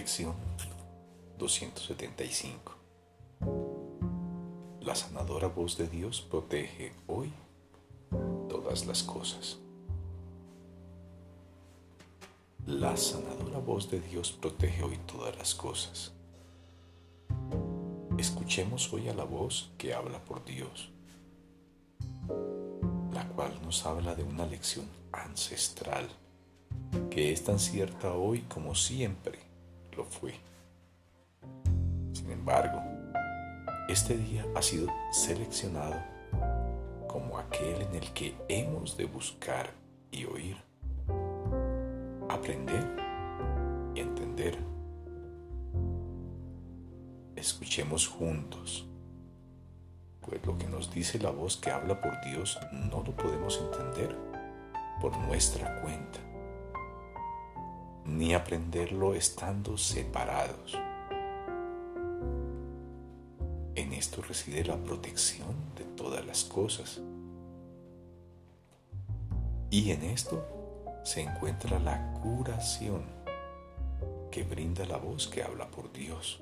Lección 275 La sanadora voz de Dios protege hoy todas las cosas. La sanadora voz de Dios protege hoy todas las cosas. Escuchemos hoy a la voz que habla por Dios, la cual nos habla de una lección ancestral que es tan cierta hoy como siempre lo fue. Sin embargo, este día ha sido seleccionado como aquel en el que hemos de buscar y oír, aprender y entender. Escuchemos juntos, pues lo que nos dice la voz que habla por Dios no lo podemos entender por nuestra cuenta ni aprenderlo estando separados. En esto reside la protección de todas las cosas. Y en esto se encuentra la curación que brinda la voz que habla por Dios.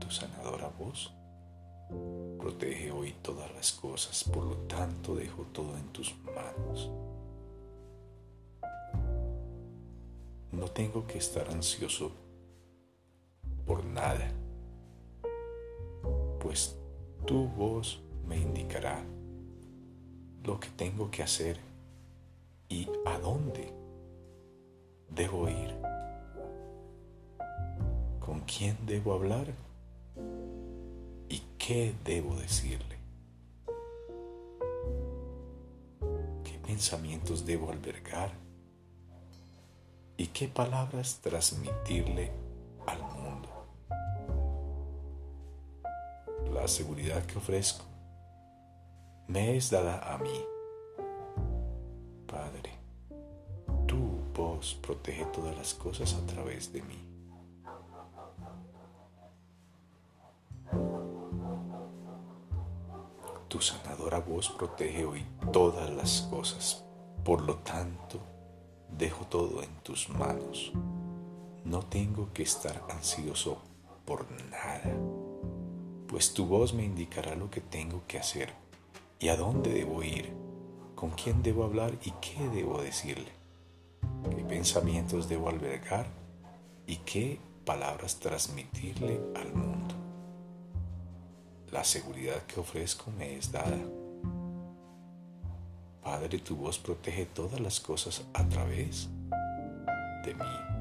Tu sanadora voz Protege hoy todas las cosas, por lo tanto dejo todo en tus manos. No tengo que estar ansioso por nada, pues tu voz me indicará lo que tengo que hacer y a dónde debo ir, con quién debo hablar ¿Qué debo decirle? ¿Qué pensamientos debo albergar? ¿Y qué palabras transmitirle al mundo? La seguridad que ofrezco me es dada a mí. Padre, tu voz protege todas las cosas a través de mí. Tu sanadora voz protege hoy todas las cosas. Por lo tanto, dejo todo en tus manos. No tengo que estar ansioso por nada, pues tu voz me indicará lo que tengo que hacer y a dónde debo ir, con quién debo hablar y qué debo decirle, qué pensamientos debo albergar y qué palabras transmitirle al mundo. La seguridad que ofrezco me es dada. Padre, tu voz protege todas las cosas a través de mí.